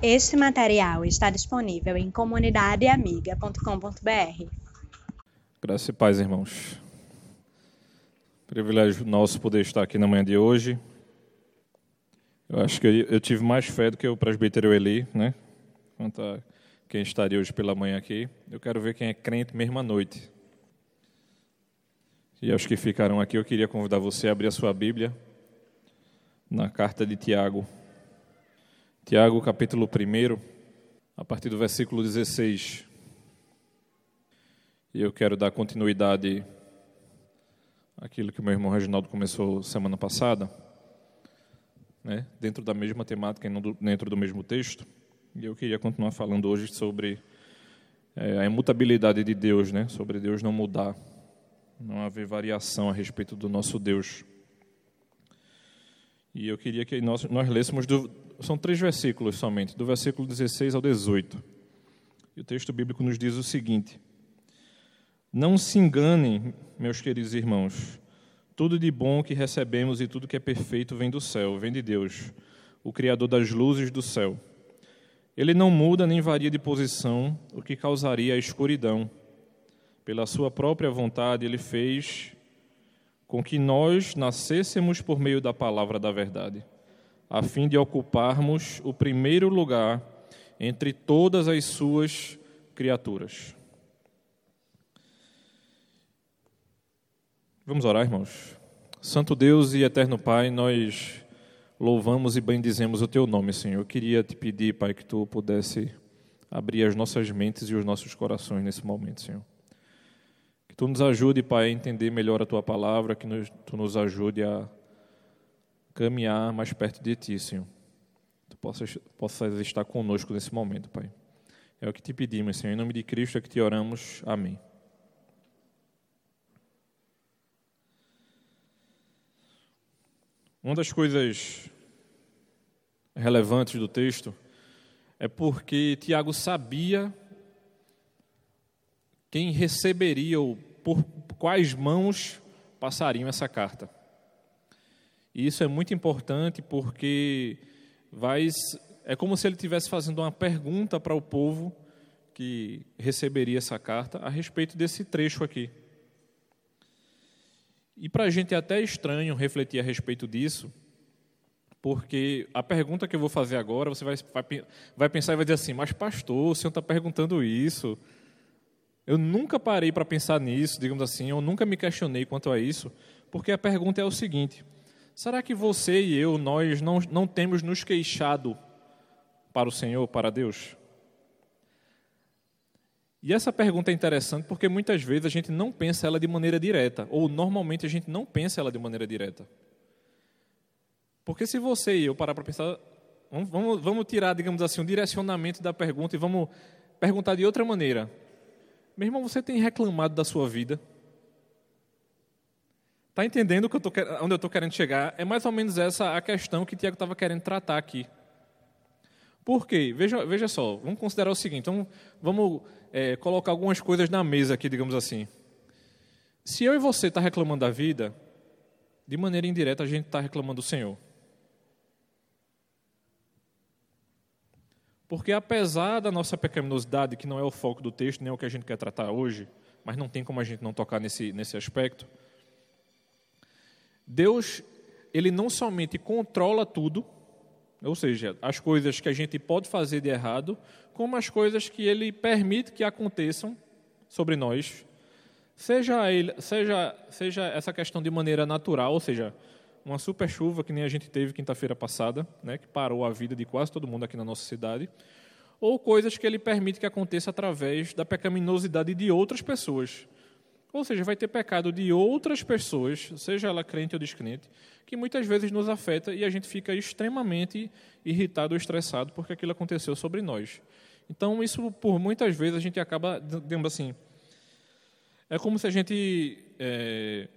Este material está disponível em comunidadeamiga.com.br. Graças e paz, irmãos. Privilégio nosso poder estar aqui na manhã de hoje. Eu acho que eu tive mais fé do que o presbítero Eli, né? Quanto a quem estaria hoje pela manhã aqui. Eu quero ver quem é crente mesmo à noite. E aos que ficaram aqui, eu queria convidar você a abrir a sua Bíblia na carta de Tiago. Tiago, capítulo 1, a partir do versículo 16. E eu quero dar continuidade àquilo que o meu irmão Reginaldo começou semana passada, né, dentro da mesma temática e dentro do mesmo texto. E eu queria continuar falando hoje sobre é, a imutabilidade de Deus, né, sobre Deus não mudar, não haver variação a respeito do nosso Deus. E eu queria que nós, nós lêssemos do, são três versículos somente, do versículo 16 ao 18. E o texto bíblico nos diz o seguinte: Não se enganem, meus queridos irmãos, tudo de bom que recebemos e tudo que é perfeito vem do céu, vem de Deus, o Criador das luzes do céu. Ele não muda nem varia de posição, o que causaria a escuridão. Pela sua própria vontade, ele fez com que nós nascêssemos por meio da palavra da verdade a fim de ocuparmos o primeiro lugar entre todas as suas criaturas. Vamos orar, irmãos. Santo Deus e eterno Pai, nós louvamos e bendizemos o teu nome, Senhor. Eu queria te pedir, Pai, que tu pudesse abrir as nossas mentes e os nossos corações nesse momento, Senhor. Que tu nos ajude, Pai, a entender melhor a tua palavra, que tu nos ajude a caminhar mais perto de Ti, Senhor. Tu possas, possas estar conosco nesse momento, Pai. É o que te pedimos, Senhor. Em nome de Cristo é que te oramos. Amém. Uma das coisas relevantes do texto é porque Tiago sabia quem receberia ou por quais mãos passariam essa carta. E isso é muito importante porque vai, é como se ele estivesse fazendo uma pergunta para o povo que receberia essa carta a respeito desse trecho aqui. E para a gente é até estranho refletir a respeito disso, porque a pergunta que eu vou fazer agora, você vai, vai, vai pensar e vai dizer assim: Mas, pastor, o senhor está perguntando isso. Eu nunca parei para pensar nisso, digamos assim, eu nunca me questionei quanto a isso, porque a pergunta é o seguinte: Será que você e eu, nós não, não temos nos queixado para o Senhor, para Deus? E essa pergunta é interessante porque muitas vezes a gente não pensa ela de maneira direta, ou normalmente a gente não pensa ela de maneira direta. Porque se você e eu parar para pensar, vamos, vamos, vamos tirar, digamos assim, um direcionamento da pergunta e vamos perguntar de outra maneira. Meu irmão, você tem reclamado da sua vida? Está entendendo que eu tô, onde eu estou querendo chegar? É mais ou menos essa a questão que Tiago estava querendo tratar aqui. Por quê? Veja, veja só, vamos considerar o seguinte, vamos, vamos é, colocar algumas coisas na mesa aqui, digamos assim. Se eu e você está reclamando da vida, de maneira indireta a gente está reclamando do Senhor. Porque apesar da nossa pecaminosidade, que não é o foco do texto, nem é o que a gente quer tratar hoje, mas não tem como a gente não tocar nesse, nesse aspecto, Deus, ele não somente controla tudo, ou seja, as coisas que a gente pode fazer de errado, como as coisas que ele permite que aconteçam sobre nós, seja, ele, seja, seja essa questão de maneira natural, ou seja, uma super chuva que nem a gente teve quinta-feira passada, né, que parou a vida de quase todo mundo aqui na nossa cidade, ou coisas que ele permite que aconteça através da pecaminosidade de outras pessoas. Ou seja, vai ter pecado de outras pessoas, seja ela crente ou descrente, que muitas vezes nos afeta e a gente fica extremamente irritado ou estressado porque aquilo aconteceu sobre nós. Então, isso, por muitas vezes, a gente acaba, digamos assim, é como se a gente é,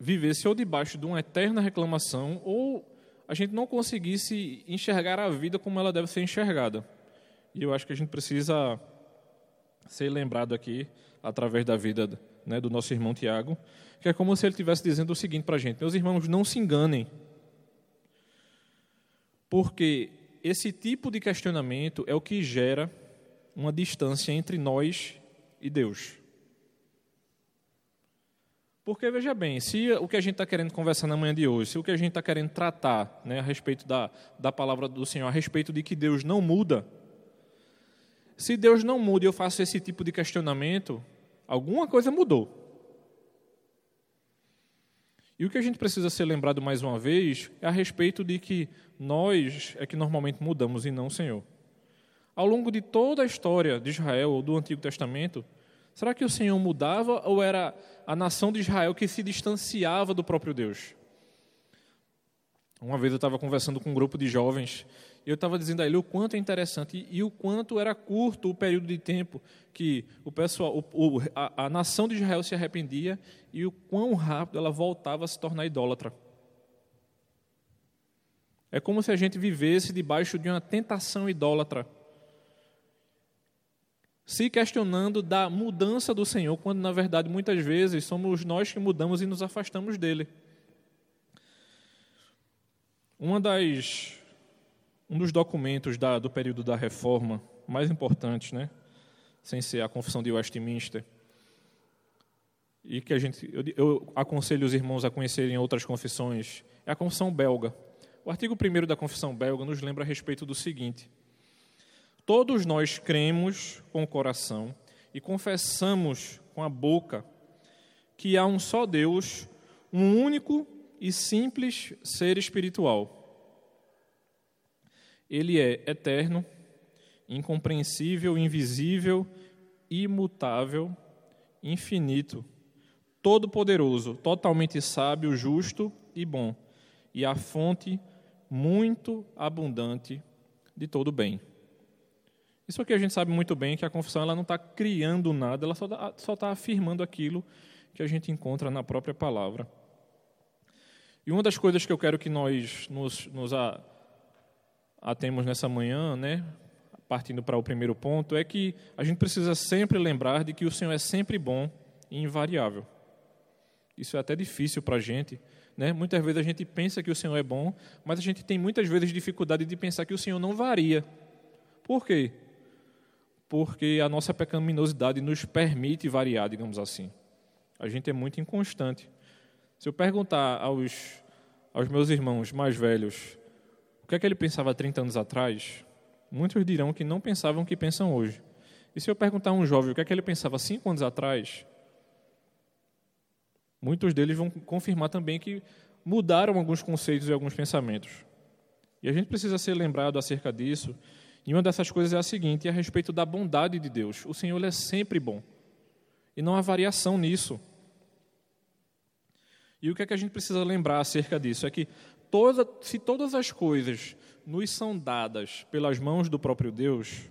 vivesse ou debaixo de uma eterna reclamação ou a gente não conseguisse enxergar a vida como ela deve ser enxergada. E eu acho que a gente precisa ser lembrado aqui através da vida né, do nosso irmão Tiago, que é como se ele estivesse dizendo o seguinte para a gente: meus irmãos, não se enganem, porque esse tipo de questionamento é o que gera uma distância entre nós e Deus. Porque, veja bem, se o que a gente está querendo conversar na manhã de hoje, se o que a gente está querendo tratar né, a respeito da, da palavra do Senhor, a respeito de que Deus não muda, se Deus não muda e eu faço esse tipo de questionamento, alguma coisa mudou. E o que a gente precisa ser lembrado mais uma vez é a respeito de que nós é que normalmente mudamos e não o Senhor. Ao longo de toda a história de Israel ou do Antigo Testamento, Será que o Senhor mudava ou era a nação de Israel que se distanciava do próprio Deus? Uma vez eu estava conversando com um grupo de jovens eu estava dizendo a ele o quanto é interessante e, e, o quanto era curto o período de tempo que o pessoal, o, o, a, a nação de Israel se arrependia e o quão rápido ela voltava a se tornar idólatra. É como se a gente vivesse debaixo de uma tentação idólatra se questionando da mudança do Senhor, quando na verdade muitas vezes somos nós que mudamos e nos afastamos dele. Uma das, um dos documentos da, do período da reforma mais importantes, né, sem ser a Confissão de Westminster, e que a gente, eu, eu aconselho os irmãos a conhecerem outras confissões, é a Confissão Belga. O artigo 1 da Confissão Belga nos lembra a respeito do seguinte: Todos nós cremos com o coração e confessamos com a boca que há um só Deus, um único e simples ser espiritual. Ele é eterno, incompreensível, invisível, imutável, infinito, todo-poderoso, totalmente sábio, justo e bom, e a fonte muito abundante de todo bem. Isso aqui a gente sabe muito bem que a confissão ela não está criando nada, ela só está afirmando aquilo que a gente encontra na própria palavra. E uma das coisas que eu quero que nós nos, nos atemos nessa manhã, né, partindo para o primeiro ponto, é que a gente precisa sempre lembrar de que o Senhor é sempre bom e invariável. Isso é até difícil para a gente. Né? Muitas vezes a gente pensa que o Senhor é bom, mas a gente tem muitas vezes dificuldade de pensar que o Senhor não varia. Por quê? porque a nossa pecaminosidade nos permite variar, digamos assim. A gente é muito inconstante. Se eu perguntar aos, aos meus irmãos mais velhos o que é que ele pensava 30 anos atrás, muitos dirão que não pensavam o que pensam hoje. E se eu perguntar a um jovem o que é que ele pensava 5 anos atrás, muitos deles vão confirmar também que mudaram alguns conceitos e alguns pensamentos. E a gente precisa ser lembrado acerca disso e uma dessas coisas é a seguinte: é a respeito da bondade de Deus. O Senhor é sempre bom. E não há variação nisso. E o que é que a gente precisa lembrar acerca disso? É que toda, se todas as coisas nos são dadas pelas mãos do próprio Deus,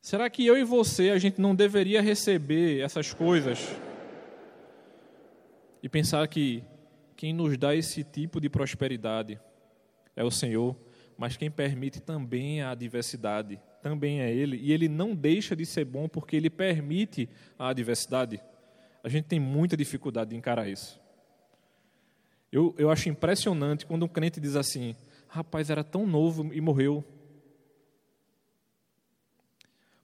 será que eu e você a gente não deveria receber essas coisas e pensar que quem nos dá esse tipo de prosperidade é o Senhor? mas quem permite também a adversidade, também é Ele, e Ele não deixa de ser bom porque Ele permite a adversidade. A gente tem muita dificuldade de encarar isso. Eu, eu acho impressionante quando um crente diz assim: rapaz, era tão novo e morreu.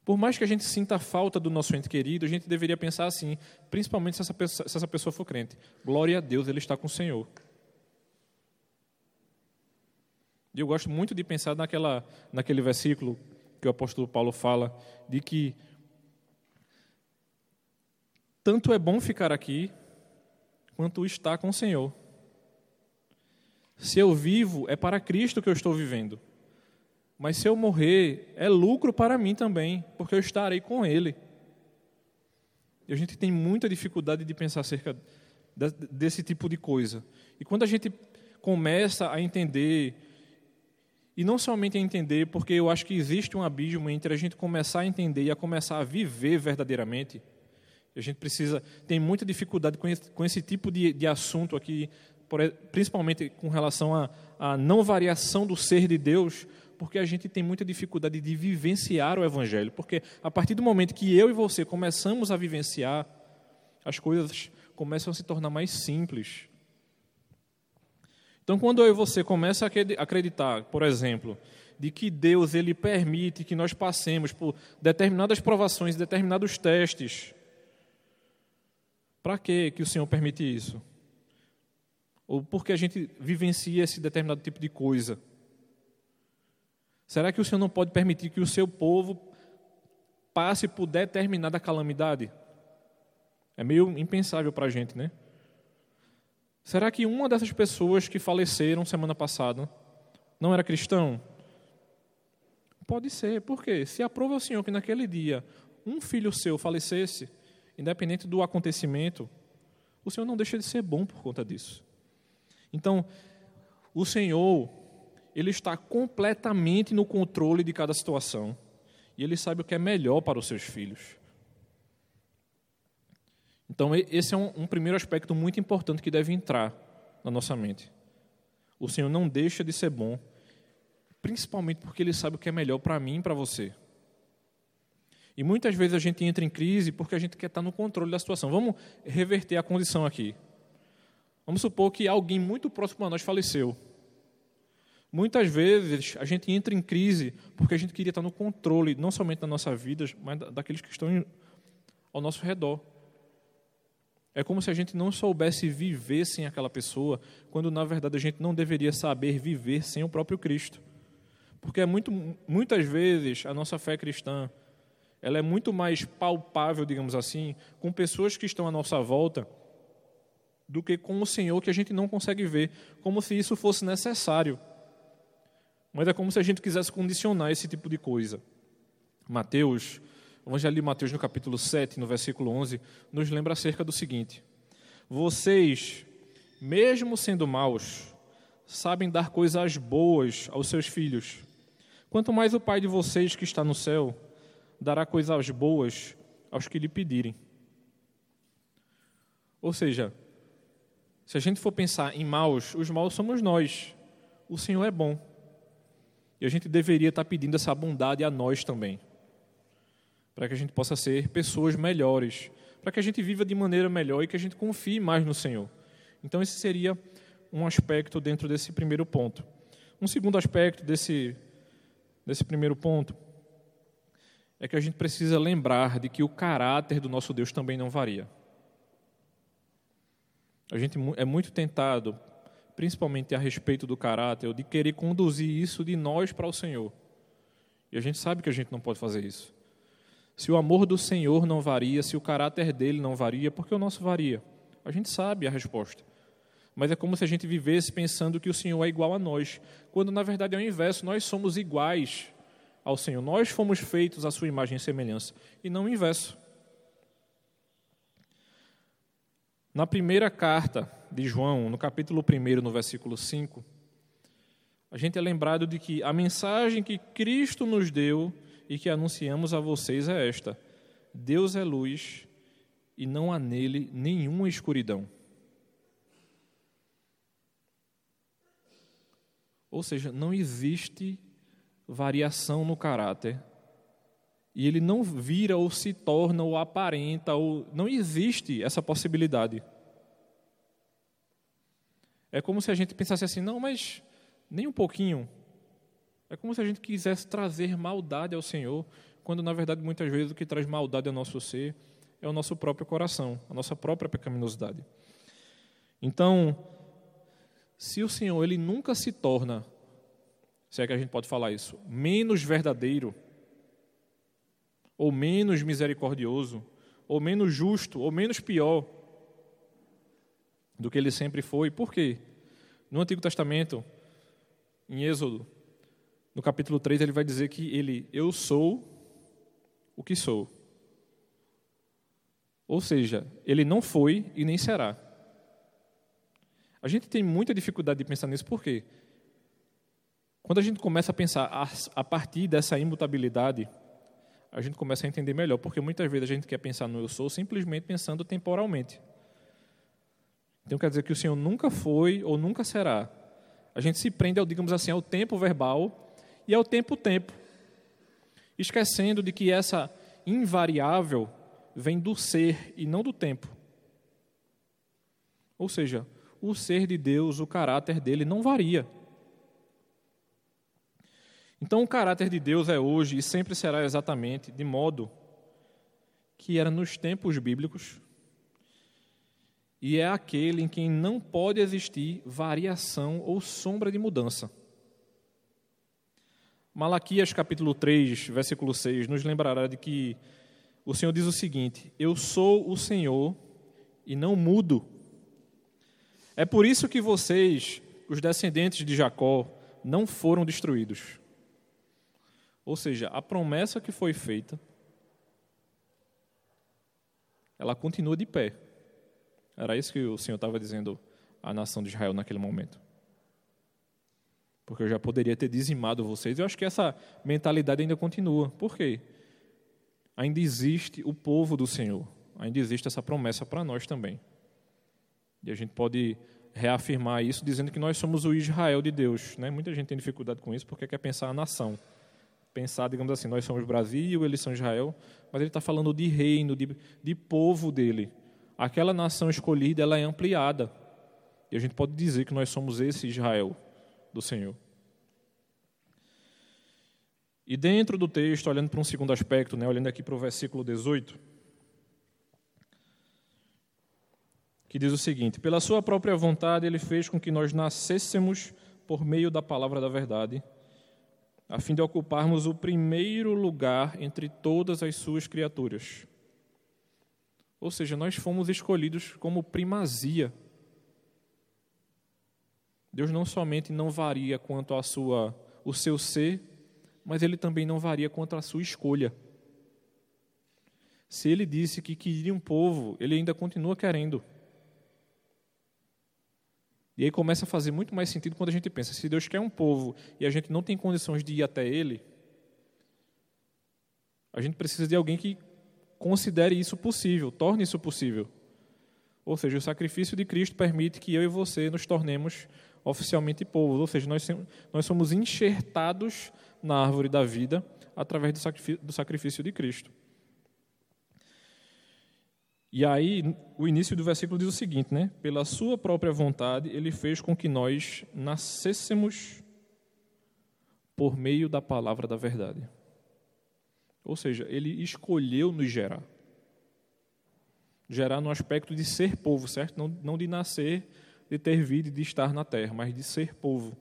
Por mais que a gente sinta a falta do nosso ente querido, a gente deveria pensar assim, principalmente se essa pessoa, se essa pessoa for crente: glória a Deus, ele está com o Senhor. E eu gosto muito de pensar naquela, naquele versículo que o apóstolo Paulo fala, de que tanto é bom ficar aqui, quanto estar com o Senhor. Se eu vivo, é para Cristo que eu estou vivendo. Mas se eu morrer, é lucro para mim também, porque eu estarei com Ele. E a gente tem muita dificuldade de pensar acerca desse tipo de coisa. E quando a gente começa a entender e não somente a entender, porque eu acho que existe um abismo entre a gente começar a entender e a começar a viver verdadeiramente. A gente precisa, tem muita dificuldade com esse, com esse tipo de, de assunto aqui, principalmente com relação à, à não variação do ser de Deus, porque a gente tem muita dificuldade de vivenciar o Evangelho. Porque a partir do momento que eu e você começamos a vivenciar, as coisas começam a se tornar mais simples. Então, quando eu e você começa a acreditar, por exemplo, de que Deus ele permite que nós passemos por determinadas provações, determinados testes, para que que o Senhor permite isso? Ou por que a gente vivencia esse determinado tipo de coisa? Será que o Senhor não pode permitir que o seu povo passe por determinada calamidade? É meio impensável para a gente, né? Será que uma dessas pessoas que faleceram semana passada não era cristão? Pode ser, por quê? Se aprova o Senhor que naquele dia um filho seu falecesse, independente do acontecimento, o Senhor não deixa de ser bom por conta disso. Então, o Senhor, Ele está completamente no controle de cada situação e Ele sabe o que é melhor para os seus filhos. Então, esse é um, um primeiro aspecto muito importante que deve entrar na nossa mente. O Senhor não deixa de ser bom, principalmente porque Ele sabe o que é melhor para mim e para você. E muitas vezes a gente entra em crise porque a gente quer estar no controle da situação. Vamos reverter a condição aqui. Vamos supor que alguém muito próximo a nós faleceu. Muitas vezes a gente entra em crise porque a gente queria estar no controle, não somente da nossa vida, mas daqueles que estão ao nosso redor. É como se a gente não soubesse viver sem aquela pessoa, quando na verdade a gente não deveria saber viver sem o próprio Cristo. Porque é muito, muitas vezes a nossa fé cristã ela é muito mais palpável, digamos assim, com pessoas que estão à nossa volta do que com o Senhor que a gente não consegue ver, como se isso fosse necessário. Mas é como se a gente quisesse condicionar esse tipo de coisa. Mateus o Evangelho de Mateus, no capítulo 7, no versículo 11, nos lembra acerca do seguinte: Vocês, mesmo sendo maus, sabem dar coisas boas aos seus filhos. Quanto mais o Pai de vocês que está no céu dará coisas boas aos que lhe pedirem. Ou seja, se a gente for pensar em maus, os maus somos nós. O Senhor é bom. E a gente deveria estar pedindo essa bondade a nós também para que a gente possa ser pessoas melhores, para que a gente viva de maneira melhor e que a gente confie mais no Senhor. Então, esse seria um aspecto dentro desse primeiro ponto. Um segundo aspecto desse, desse primeiro ponto é que a gente precisa lembrar de que o caráter do nosso Deus também não varia. A gente é muito tentado, principalmente a respeito do caráter, de querer conduzir isso de nós para o Senhor. E a gente sabe que a gente não pode fazer isso. Se o amor do Senhor não varia, se o caráter dele não varia, por que o nosso varia? A gente sabe a resposta. Mas é como se a gente vivesse pensando que o Senhor é igual a nós, quando na verdade é o inverso, nós somos iguais ao Senhor. Nós fomos feitos à sua imagem e semelhança, e não o inverso. Na primeira carta de João, no capítulo 1, no versículo 5, a gente é lembrado de que a mensagem que Cristo nos deu e que anunciamos a vocês é esta: Deus é luz e não há nele nenhuma escuridão. Ou seja, não existe variação no caráter. E ele não vira ou se torna ou aparenta ou não existe essa possibilidade. É como se a gente pensasse assim, não, mas nem um pouquinho. É como se a gente quisesse trazer maldade ao Senhor, quando na verdade muitas vezes o que traz maldade ao nosso ser é o nosso próprio coração, a nossa própria pecaminosidade. Então, se o Senhor ele nunca se torna, se é que a gente pode falar isso, menos verdadeiro, ou menos misericordioso, ou menos justo, ou menos pior do que ele sempre foi. Por quê? No Antigo Testamento, em Êxodo, no capítulo 3, ele vai dizer que ele, eu sou o que sou. Ou seja, ele não foi e nem será. A gente tem muita dificuldade de pensar nisso, por quê? Quando a gente começa a pensar a partir dessa imutabilidade, a gente começa a entender melhor, porque muitas vezes a gente quer pensar no eu sou simplesmente pensando temporalmente. Então quer dizer que o Senhor nunca foi ou nunca será. A gente se prende ao, digamos assim, ao tempo verbal e ao tempo tempo, esquecendo de que essa invariável vem do ser e não do tempo. Ou seja, o ser de Deus, o caráter dele não varia. Então, o caráter de Deus é hoje e sempre será exatamente de modo que era nos tempos bíblicos, e é aquele em quem não pode existir variação ou sombra de mudança. Malaquias capítulo 3, versículo 6, nos lembrará de que o Senhor diz o seguinte: Eu sou o Senhor e não mudo. É por isso que vocês, os descendentes de Jacó, não foram destruídos. Ou seja, a promessa que foi feita, ela continua de pé. Era isso que o Senhor estava dizendo à nação de Israel naquele momento porque eu já poderia ter dizimado vocês. Eu acho que essa mentalidade ainda continua. Por quê? Ainda existe o povo do Senhor, ainda existe essa promessa para nós também. E a gente pode reafirmar isso dizendo que nós somos o Israel de Deus. Né? Muita gente tem dificuldade com isso porque quer pensar a nação. Pensar, digamos assim, nós somos Brasil, eles são Israel, mas ele está falando de reino, de, de povo dele. Aquela nação escolhida, ela é ampliada. E a gente pode dizer que nós somos esse Israel do Senhor. E dentro do texto, olhando para um segundo aspecto, né, olhando aqui para o versículo 18, que diz o seguinte: Pela sua própria vontade, ele fez com que nós nascêssemos por meio da palavra da verdade, a fim de ocuparmos o primeiro lugar entre todas as suas criaturas. Ou seja, nós fomos escolhidos como primazia Deus não somente não varia quanto a sua, o seu ser, mas ele também não varia quanto à sua escolha. Se ele disse que queria um povo, ele ainda continua querendo. E aí começa a fazer muito mais sentido quando a gente pensa: se Deus quer um povo e a gente não tem condições de ir até ele, a gente precisa de alguém que considere isso possível, torne isso possível. Ou seja, o sacrifício de Cristo permite que eu e você nos tornemos oficialmente povos, ou seja, nós, somos enxertados na árvore da vida através do sacrifício de Cristo. E aí, o início do versículo diz o seguinte, né? Pela sua própria vontade, ele fez com que nós nascêssemos por meio da palavra da verdade. Ou seja, ele escolheu nos gerar. Gerar no aspecto de ser povo, certo? Não, não de nascer de ter vida e de estar na terra, mas de ser povo.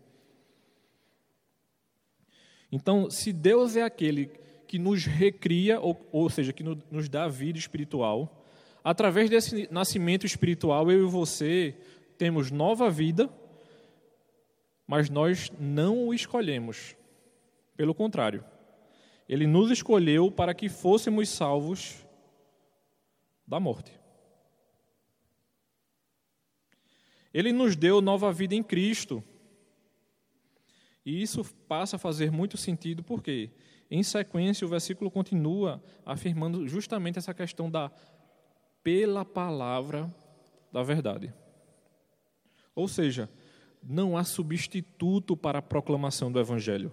Então, se Deus é aquele que nos recria, ou, ou seja, que nos dá vida espiritual, através desse nascimento espiritual, eu e você temos nova vida, mas nós não o escolhemos. Pelo contrário, ele nos escolheu para que fôssemos salvos da morte. Ele nos deu nova vida em Cristo. E isso passa a fazer muito sentido, porque, em sequência, o versículo continua afirmando justamente essa questão da pela palavra da verdade. Ou seja, não há substituto para a proclamação do Evangelho.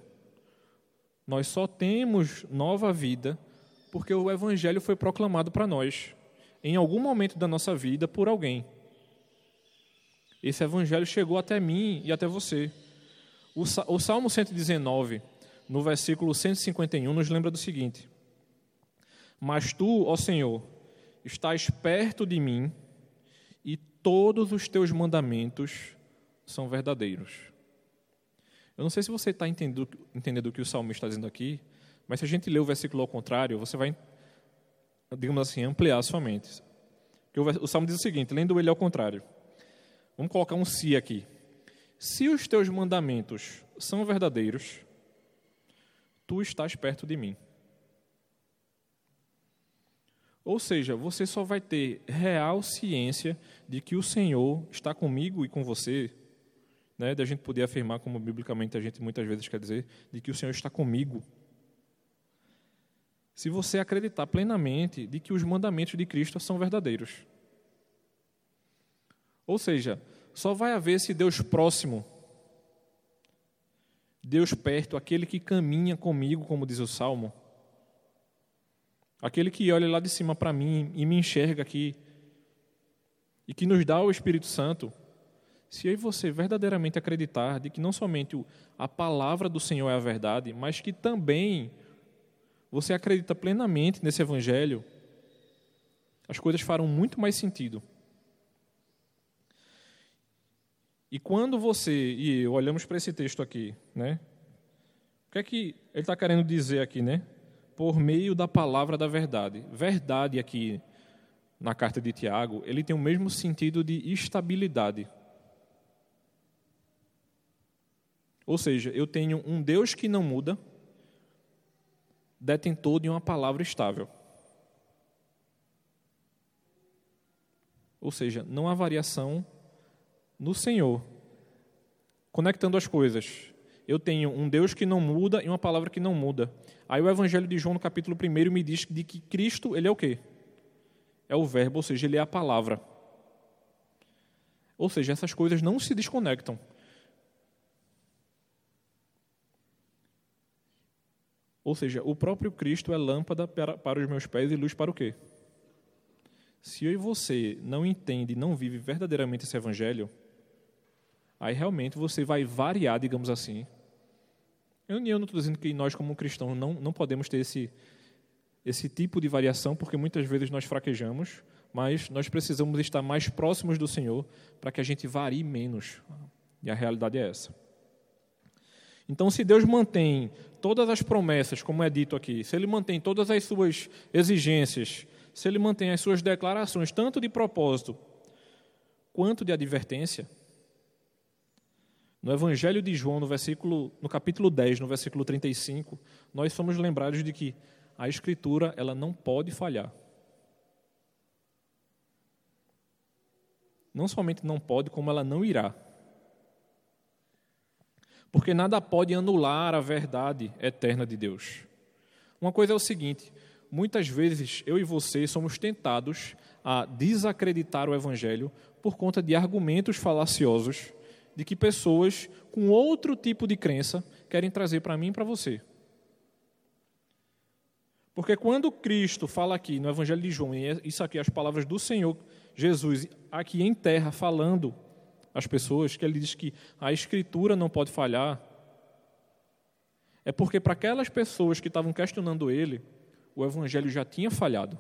Nós só temos nova vida porque o Evangelho foi proclamado para nós, em algum momento da nossa vida, por alguém. Esse evangelho chegou até mim e até você. O Salmo 119, no versículo 151, nos lembra do seguinte: Mas tu, ó Senhor, estás perto de mim e todos os teus mandamentos são verdadeiros. Eu não sei se você está entendendo, entendendo o que o salmista está dizendo aqui, mas se a gente ler o versículo ao contrário, você vai, digamos assim, ampliar a sua mente. o salmo diz o seguinte, lendo ele ao contrário. Vamos colocar um se aqui. Se os teus mandamentos são verdadeiros, tu estás perto de mim. Ou seja, você só vai ter real ciência de que o Senhor está comigo e com você, né, da gente poder afirmar, como biblicamente a gente muitas vezes quer dizer, de que o Senhor está comigo. Se você acreditar plenamente de que os mandamentos de Cristo são verdadeiros. Ou seja, só vai haver esse Deus próximo, Deus perto, aquele que caminha comigo, como diz o Salmo, aquele que olha lá de cima para mim e me enxerga aqui, e que nos dá o Espírito Santo, Se eu e você verdadeiramente acreditar de que não somente a palavra do Senhor é a verdade, mas que também você acredita plenamente nesse evangelho, as coisas farão muito mais sentido. E quando você e eu olhamos para esse texto aqui, né? O que é que ele está querendo dizer aqui, né? Por meio da palavra da verdade. Verdade aqui na carta de Tiago, ele tem o mesmo sentido de estabilidade. Ou seja, eu tenho um Deus que não muda, detentor de uma palavra estável. Ou seja, não há variação no Senhor. Conectando as coisas. Eu tenho um Deus que não muda e uma palavra que não muda. Aí o Evangelho de João, no capítulo 1, me diz de que Cristo, ele é o quê? É o verbo, ou seja, ele é a palavra. Ou seja, essas coisas não se desconectam. Ou seja, o próprio Cristo é lâmpada para, para os meus pés e luz para o quê? Se eu e você não entende, não vive verdadeiramente esse evangelho, aí realmente você vai variar, digamos assim. Eu, eu não estou dizendo que nós, como cristãos, não, não podemos ter esse, esse tipo de variação, porque muitas vezes nós fraquejamos, mas nós precisamos estar mais próximos do Senhor para que a gente varie menos. E a realidade é essa. Então, se Deus mantém todas as promessas, como é dito aqui, se Ele mantém todas as suas exigências, se Ele mantém as suas declarações, tanto de propósito quanto de advertência, no Evangelho de João, no, versículo, no capítulo 10, no versículo 35, nós somos lembrados de que a Escritura ela não pode falhar. Não somente não pode, como ela não irá. Porque nada pode anular a verdade eterna de Deus. Uma coisa é o seguinte: muitas vezes eu e você somos tentados a desacreditar o Evangelho por conta de argumentos falaciosos de que pessoas com outro tipo de crença querem trazer para mim e para você. Porque quando Cristo fala aqui no Evangelho de João, e é isso aqui, as palavras do Senhor Jesus, aqui em terra, falando as pessoas, que ele diz que a Escritura não pode falhar, é porque para aquelas pessoas que estavam questionando ele, o Evangelho já tinha falhado.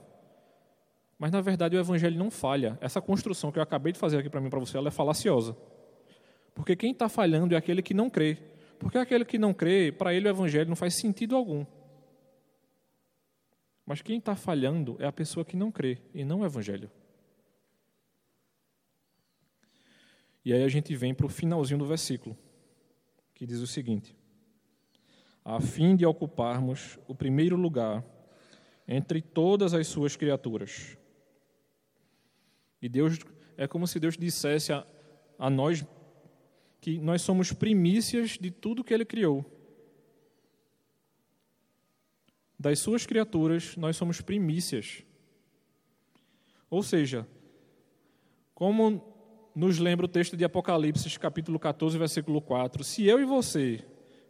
Mas na verdade o Evangelho não falha. Essa construção que eu acabei de fazer aqui para mim para você, ela é falaciosa. Porque quem está falhando é aquele que não crê. Porque aquele que não crê, para ele o Evangelho não faz sentido algum. Mas quem está falhando é a pessoa que não crê e não o Evangelho. E aí a gente vem para o finalzinho do versículo, que diz o seguinte: a fim de ocuparmos o primeiro lugar entre todas as suas criaturas. E Deus, é como se Deus dissesse a, a nós que nós somos primícias de tudo que Ele criou. Das suas criaturas, nós somos primícias. Ou seja, como nos lembra o texto de Apocalipse, capítulo 14, versículo 4. Se eu e você,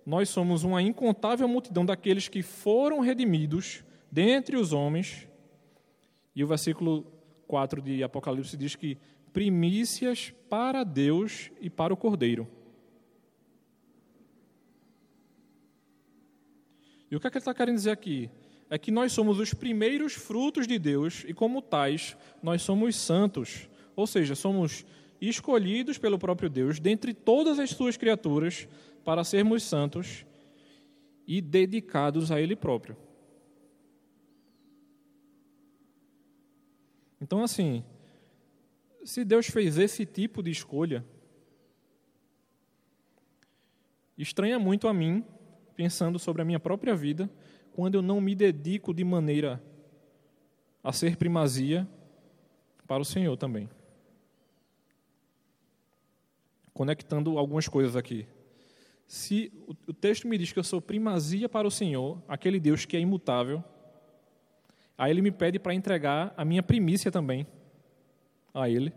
nós somos uma incontável multidão daqueles que foram redimidos dentre os homens, e o versículo 4 de Apocalipse diz que primícias para Deus e para o Cordeiro. E o que, é que ele está querendo dizer aqui? É que nós somos os primeiros frutos de Deus e, como tais, nós somos santos. Ou seja, somos escolhidos pelo próprio Deus dentre todas as suas criaturas para sermos santos e dedicados a Ele próprio. Então, assim, se Deus fez esse tipo de escolha, estranha muito a mim, pensando sobre a minha própria vida, quando eu não me dedico de maneira a ser primazia para o Senhor também conectando algumas coisas aqui. Se o texto me diz que eu sou primazia para o Senhor, aquele Deus que é imutável, aí ele me pede para entregar a minha primícia também a ele.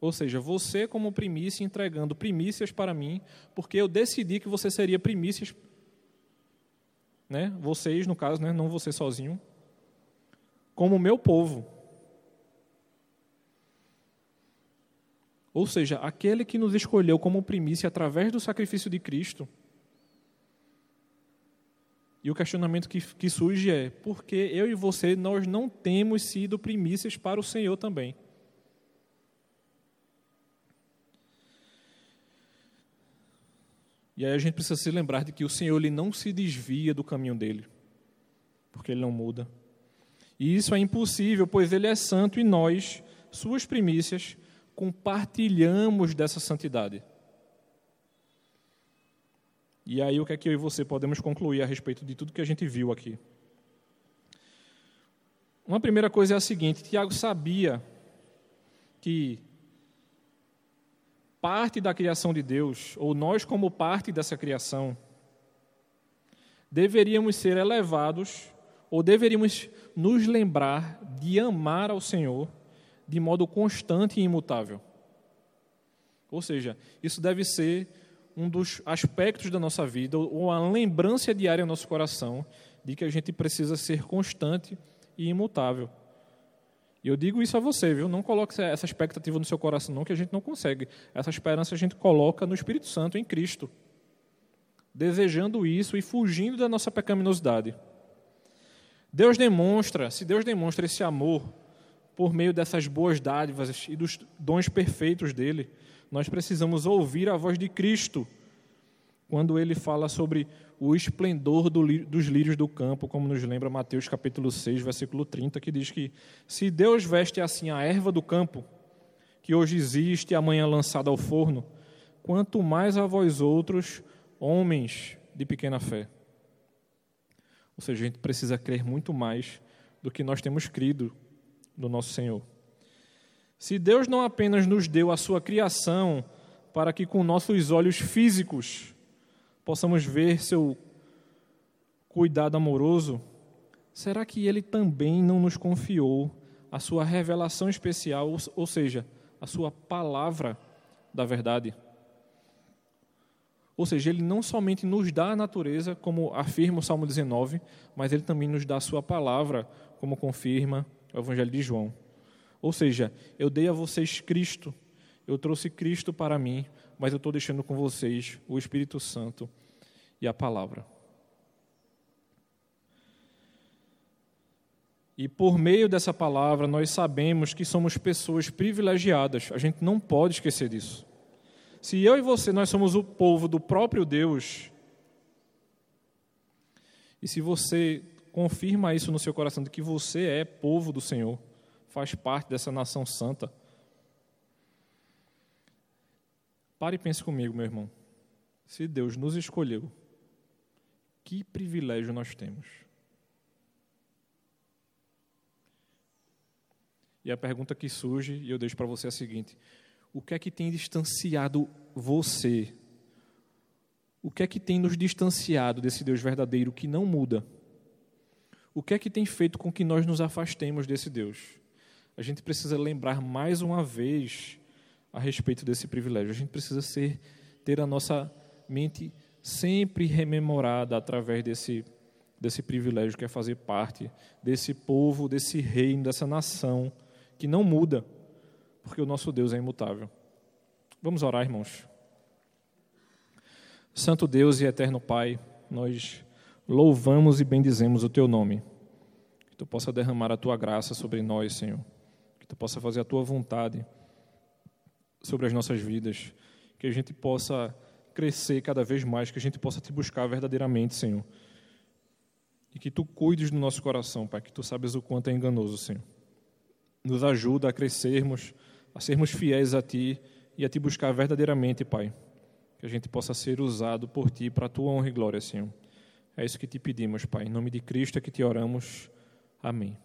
Ou seja, você como primícia entregando primícias para mim, porque eu decidi que você seria primícias, né? Vocês, no caso, né? não você sozinho, como meu povo. Ou seja, aquele que nos escolheu como primícia através do sacrifício de Cristo. E o questionamento que, que surge é: por que eu e você nós não temos sido primícias para o Senhor também? E aí a gente precisa se lembrar de que o Senhor ele não se desvia do caminho dele, porque ele não muda. E isso é impossível, pois ele é santo e nós, suas primícias, compartilhamos dessa santidade. E aí o que é que eu e você podemos concluir a respeito de tudo que a gente viu aqui? Uma primeira coisa é a seguinte: Tiago sabia que parte da criação de Deus, ou nós, como parte dessa criação, deveríamos ser elevados, ou deveríamos nos lembrar de amar ao Senhor de modo constante e imutável. Ou seja, isso deve ser um dos aspectos da nossa vida, ou a lembrança diária no nosso coração de que a gente precisa ser constante e imutável. E eu digo isso a você, viu? Não coloque essa expectativa no seu coração, não, que a gente não consegue. Essa esperança a gente coloca no Espírito Santo, em Cristo. Desejando isso e fugindo da nossa pecaminosidade. Deus demonstra, se Deus demonstra esse amor por meio dessas boas dádivas e dos dons perfeitos dele, nós precisamos ouvir a voz de Cristo quando ele fala sobre o esplendor do, dos lírios do campo, como nos lembra Mateus capítulo 6, versículo 30, que diz que se Deus veste assim a erva do campo, que hoje existe e amanhã lançada ao forno, quanto mais a vós outros, homens de pequena fé. Ou seja, a gente precisa crer muito mais do que nós temos crido no nosso Senhor. Se Deus não apenas nos deu a sua criação para que com nossos olhos físicos possamos ver seu cuidado amoroso, será que ele também não nos confiou a sua revelação especial, ou seja, a sua palavra da verdade? Ou seja, ele não somente nos dá a natureza, como afirma o Salmo 19, mas ele também nos dá a sua palavra, como confirma o Evangelho de João. Ou seja, eu dei a vocês Cristo, eu trouxe Cristo para mim, mas eu estou deixando com vocês o Espírito Santo e a palavra. E por meio dessa palavra, nós sabemos que somos pessoas privilegiadas. A gente não pode esquecer disso. Se eu e você nós somos o povo do próprio Deus, e se você confirma isso no seu coração de que você é povo do Senhor, faz parte dessa nação santa, Pare e pense comigo, meu irmão. Se Deus nos escolheu, que privilégio nós temos. E a pergunta que surge, e eu deixo para você a seguinte: o que é que tem distanciado você? O que é que tem nos distanciado desse Deus verdadeiro que não muda? O que é que tem feito com que nós nos afastemos desse Deus? A gente precisa lembrar mais uma vez a respeito desse privilégio. A gente precisa ser, ter a nossa mente sempre rememorada através desse, desse privilégio que é fazer parte desse povo, desse reino, dessa nação que não muda, porque o nosso Deus é imutável. Vamos orar, irmãos. Santo Deus e eterno Pai, nós louvamos e bendizemos o teu nome. Que tu possa derramar a tua graça sobre nós, Senhor. Que tu possa fazer a tua vontade sobre as nossas vidas, que a gente possa crescer cada vez mais, que a gente possa te buscar verdadeiramente, Senhor. E que tu cuides do nosso coração, Pai, que tu sabes o quanto é enganoso, Senhor. Nos ajuda a crescermos, a sermos fiéis a ti e a te buscar verdadeiramente, Pai. Que a gente possa ser usado por ti para a tua honra e glória, Senhor. É isso que te pedimos, Pai. Em nome de Cristo é que te oramos. Amém.